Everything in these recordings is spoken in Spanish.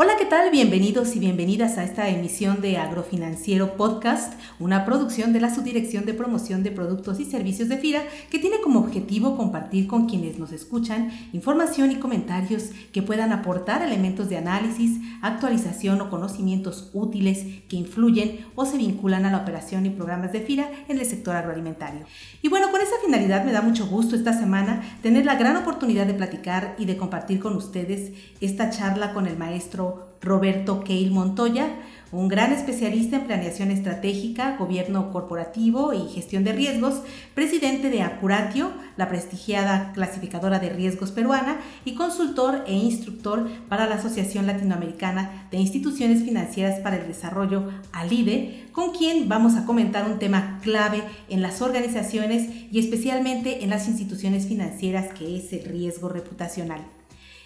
Hola, ¿qué tal? Bienvenidos y bienvenidas a esta emisión de Agrofinanciero Podcast, una producción de la Subdirección de Promoción de Productos y Servicios de FIRA que tiene como objetivo compartir con quienes nos escuchan información y comentarios que puedan aportar elementos de análisis, actualización o conocimientos útiles que influyen o se vinculan a la operación y programas de FIRA en el sector agroalimentario. Y bueno, con esa finalidad me da mucho gusto esta semana tener la gran oportunidad de platicar y de compartir con ustedes esta charla con el maestro Roberto Keil Montoya, un gran especialista en planeación estratégica, gobierno corporativo y gestión de riesgos, presidente de Acuratio, la prestigiada clasificadora de riesgos peruana, y consultor e instructor para la Asociación Latinoamericana de Instituciones Financieras para el Desarrollo, ALIDE, con quien vamos a comentar un tema clave en las organizaciones y especialmente en las instituciones financieras que es el riesgo reputacional.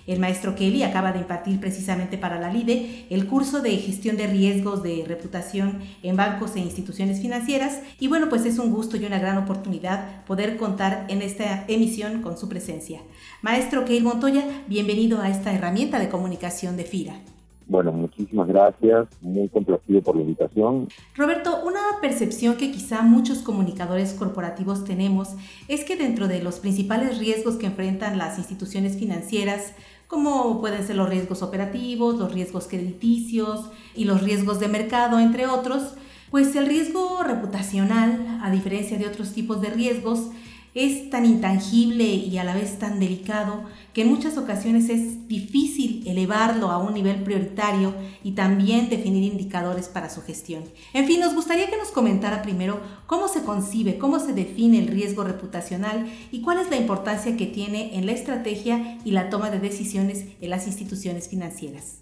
El maestro Kelly acaba de impartir precisamente para la LIDE el curso de gestión de riesgos de reputación en bancos e instituciones financieras y bueno, pues es un gusto y una gran oportunidad poder contar en esta emisión con su presencia. Maestro Kelly Montoya, bienvenido a esta herramienta de comunicación de FIRA. Bueno, muchísimas gracias, muy complacido por la invitación. Roberto, una percepción que quizá muchos comunicadores corporativos tenemos es que dentro de los principales riesgos que enfrentan las instituciones financieras, como pueden ser los riesgos operativos, los riesgos crediticios y los riesgos de mercado, entre otros, pues el riesgo reputacional, a diferencia de otros tipos de riesgos, es tan intangible y a la vez tan delicado que en muchas ocasiones es difícil elevarlo a un nivel prioritario y también definir indicadores para su gestión. En fin, nos gustaría que nos comentara primero cómo se concibe, cómo se define el riesgo reputacional y cuál es la importancia que tiene en la estrategia y la toma de decisiones en las instituciones financieras.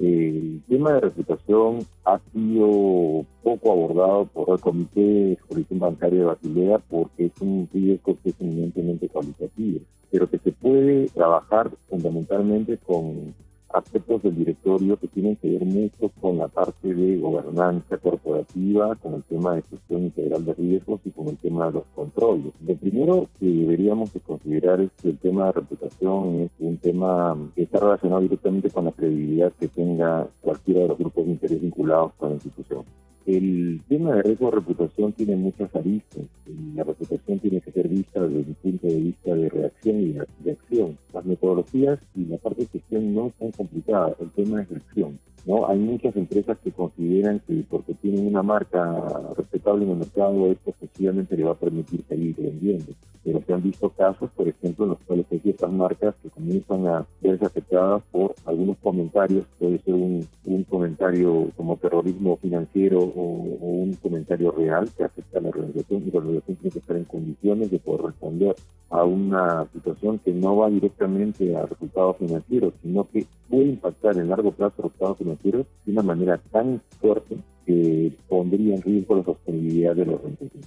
El tema de reputación ha sido poco abordado por el Comité de Supervisión Bancaria de Basilea porque es un riesgo que es eminentemente cualitativo, pero que se puede trabajar fundamentalmente con aspectos del directorio que tienen que ver mucho con la parte de gobernanza corporativa, con el tema de gestión integral de riesgos y con el tema de los controles. Lo primero que deberíamos de considerar es que el tema de reputación es un tema que está relacionado directamente con la credibilidad que tenga cualquiera de los grupos de interés vinculados con la institución. El tema de riesgo de reputación tiene muchas aristas. La reputación tiene que ser vista desde el punto de vista de reacción y de acción. Las metodologías y la parte de gestión no son complicadas, el tema es acción. ¿No? Hay muchas empresas que consideran que porque tienen una marca respetable en el mercado, esto efectivamente le va a permitir seguir vendiendo. Pero se han visto casos, por ejemplo, en los cuales hay ciertas marcas que comienzan a verse afectadas por algunos comentarios, puede ser un, un comentario como terrorismo financiero o, un comentario real que afecta a la organización y la organización tiene que estar en condiciones de poder responder a una situación que no va directamente a resultados financieros, sino que puede impactar en largo plazo resultados financieros de una manera tan fuerte que pondría en riesgo la sostenibilidad de los organización.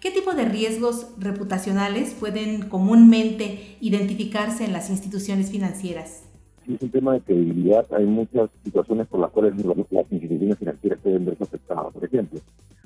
¿Qué tipo de riesgos reputacionales pueden comúnmente identificarse en las instituciones financieras? es un tema de credibilidad. Hay muchas situaciones por las cuales las instituciones financieras pueden verse afectadas. Por ejemplo,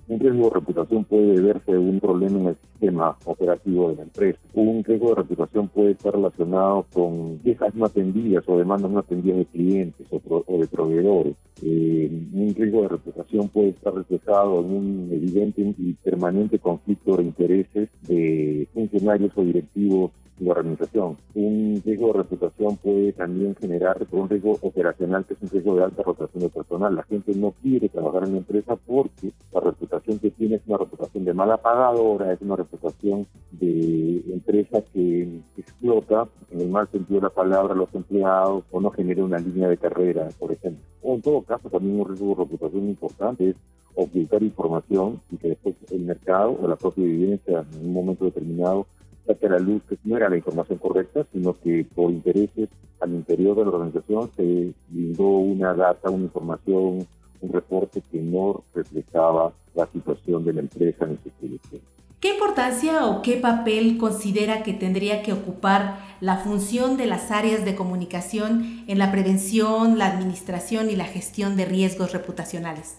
un riesgo de reputación puede deberse a un problema en el sistema operativo de la empresa. Un riesgo de reputación puede estar relacionado con quejas no atendidas o demandas no atendidas de clientes o, de proveedores. Eh, un riesgo de reputación puede estar reflejado en un evidente y permanente conflicto de intereses de funcionarios o directivos la organización. Un riesgo de reputación puede también generar un riesgo operacional, que es un riesgo de alta rotación de personal. La gente no quiere trabajar en la empresa porque la reputación que tiene es una reputación de mala pagadora, es una reputación de empresa que explota, en el mal sentido de la palabra, los empleados o no genera una línea de carrera, por ejemplo. O en todo caso, también un riesgo de reputación importante es ocultar información y que después el mercado o la propia evidencia en un momento determinado saque a la luz que no era la información correcta, sino que por intereses al interior de la organización se brindó una data, una información, un reporte que no reflejaba la situación de la empresa en su proyección. ¿Qué importancia o qué papel considera que tendría que ocupar la función de las áreas de comunicación en la prevención, la administración y la gestión de riesgos reputacionales?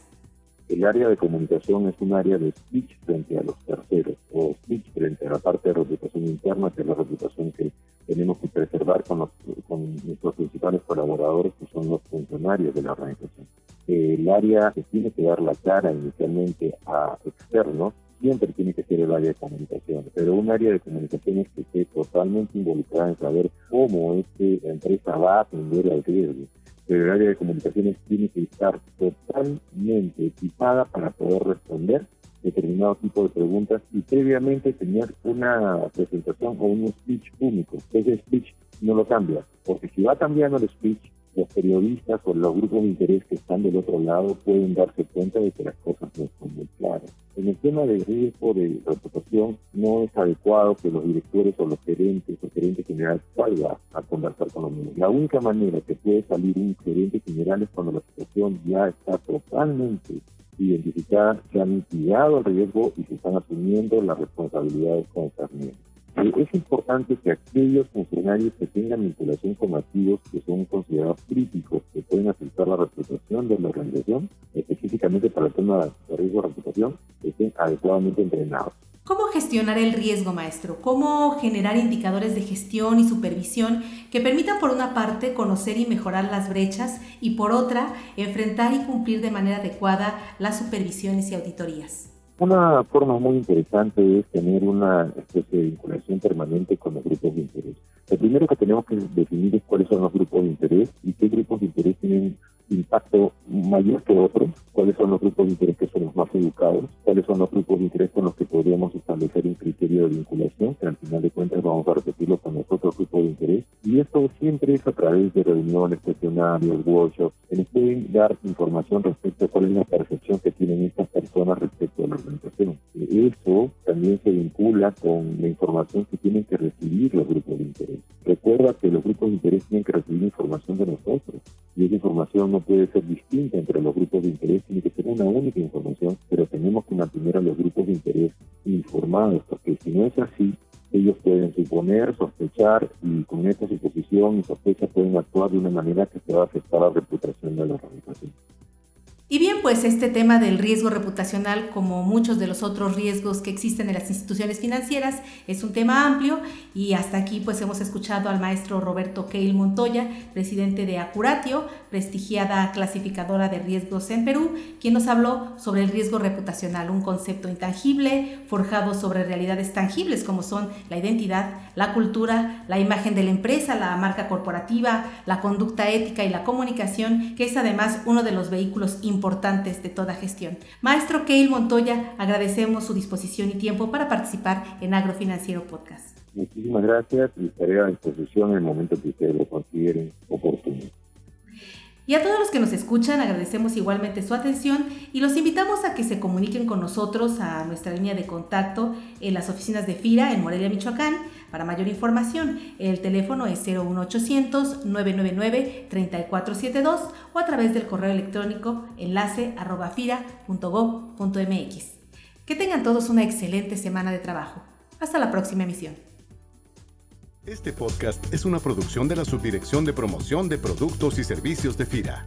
El área de comunicación es un área de speech frente a los terceros o speech frente a la parte de reputación interna, que es la reputación que tenemos que preservar con, con nuestros principales colaboradores, que son los funcionarios de la organización. El área que tiene que dar la cara inicialmente a externos siempre tiene que ser el área de comunicación, pero un área de comunicaciones que esté totalmente involucrada en saber cómo es que la empresa va a atender al riesgo. Pero el área de comunicaciones tiene que estar totalmente equipada para poder responder determinado tipo de preguntas y previamente tener una presentación o un speech único. Ese speech no lo cambia, porque si va cambiando el speech, los periodistas o los grupos de interés que están del otro lado pueden darse cuenta de que las cosas no son muy claras. En el tema de riesgo de reputación, no es adecuado que los directores o los gerentes o gerentes generales salgan a conversar con los niños. La única manera que puede salir un gerente general es cuando la situación ya está totalmente identificada, se han mitigado el riesgo y se están asumiendo las responsabilidades concernientes. Es importante que aquellos funcionarios que tengan vinculación con activos que son considerados críticos, que pueden afectar la reputación de la organización, específicamente para el tema de riesgo de reputación, estén adecuadamente entrenados. ¿Cómo gestionar el riesgo, maestro? ¿Cómo generar indicadores de gestión y supervisión que permitan, por una parte, conocer y mejorar las brechas y, por otra, enfrentar y cumplir de manera adecuada las supervisiones y auditorías? Una forma muy interesante es tener una especie de vinculación permanente con los grupos de interés. Lo primero que tenemos que definir es cuáles son los grupos de interés y qué grupos de interés tienen impacto mayor que otros, cuáles son los grupos de interés que son los más educados, cuáles son los grupos de interés con los que podríamos establecer un criterio de vinculación, que al final de cuentas vamos a repetirlo con los otros grupos de interés. Y esto siempre es a través de reuniones, cuestionarios, workshops, que nos pueden dar información respecto a cuál es la percepción que tienen estas personas respecto a la organización. Eso también se vincula con la información que tienen que recibir los grupos de interés. Recuerda que los grupos de interés tienen que recibir información de nosotros puede ser distinta entre los grupos de interés, tiene que ser una única información, pero tenemos que mantener a los grupos de interés informados, porque si no es así, ellos pueden suponer, sospechar y con esta suposición y sospecha pueden actuar de una manera que se va a afectar la reputación de la organización. Y bien, pues este tema del riesgo reputacional, como muchos de los otros riesgos que existen en las instituciones financieras, es un tema amplio. Y hasta aquí pues hemos escuchado al maestro Roberto Keil Montoya, presidente de Acuratio, prestigiada clasificadora de riesgos en Perú, quien nos habló sobre el riesgo reputacional, un concepto intangible forjado sobre realidades tangibles como son la identidad, la cultura, la imagen de la empresa, la marca corporativa, la conducta ética y la comunicación, que es además uno de los vehículos importantes importantes de toda gestión. Maestro Keil Montoya, agradecemos su disposición y tiempo para participar en Agrofinanciero Podcast. Muchísimas gracias y estaré a disposición en el momento que ustedes lo consideren oportuno. Y a todos los que nos escuchan agradecemos igualmente su atención y los invitamos a que se comuniquen con nosotros a nuestra línea de contacto en las oficinas de FIRA en Morelia, Michoacán. Para mayor información, el teléfono es 01800-999-3472 o a través del correo electrónico enlace arroba. Que tengan todos una excelente semana de trabajo. Hasta la próxima emisión. Este podcast es una producción de la Subdirección de Promoción de Productos y Servicios de FIRA.